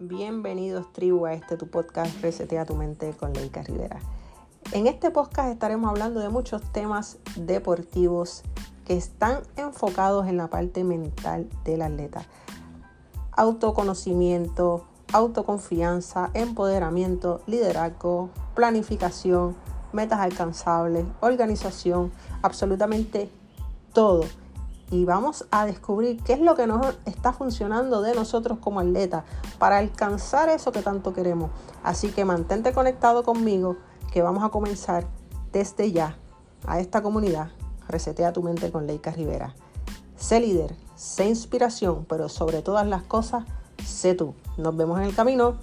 Bienvenidos tribu a este tu podcast Resetea tu mente con Leica Rivera. En este podcast estaremos hablando de muchos temas deportivos que están enfocados en la parte mental del atleta. Autoconocimiento, autoconfianza, empoderamiento, liderazgo, planificación, metas alcanzables, organización, absolutamente todo y vamos a descubrir qué es lo que nos está funcionando de nosotros como atletas para alcanzar eso que tanto queremos. Así que mantente conectado conmigo que vamos a comenzar desde ya a esta comunidad. Resetea tu mente con Leica Rivera. Sé líder, sé inspiración, pero sobre todas las cosas, sé tú. Nos vemos en el camino.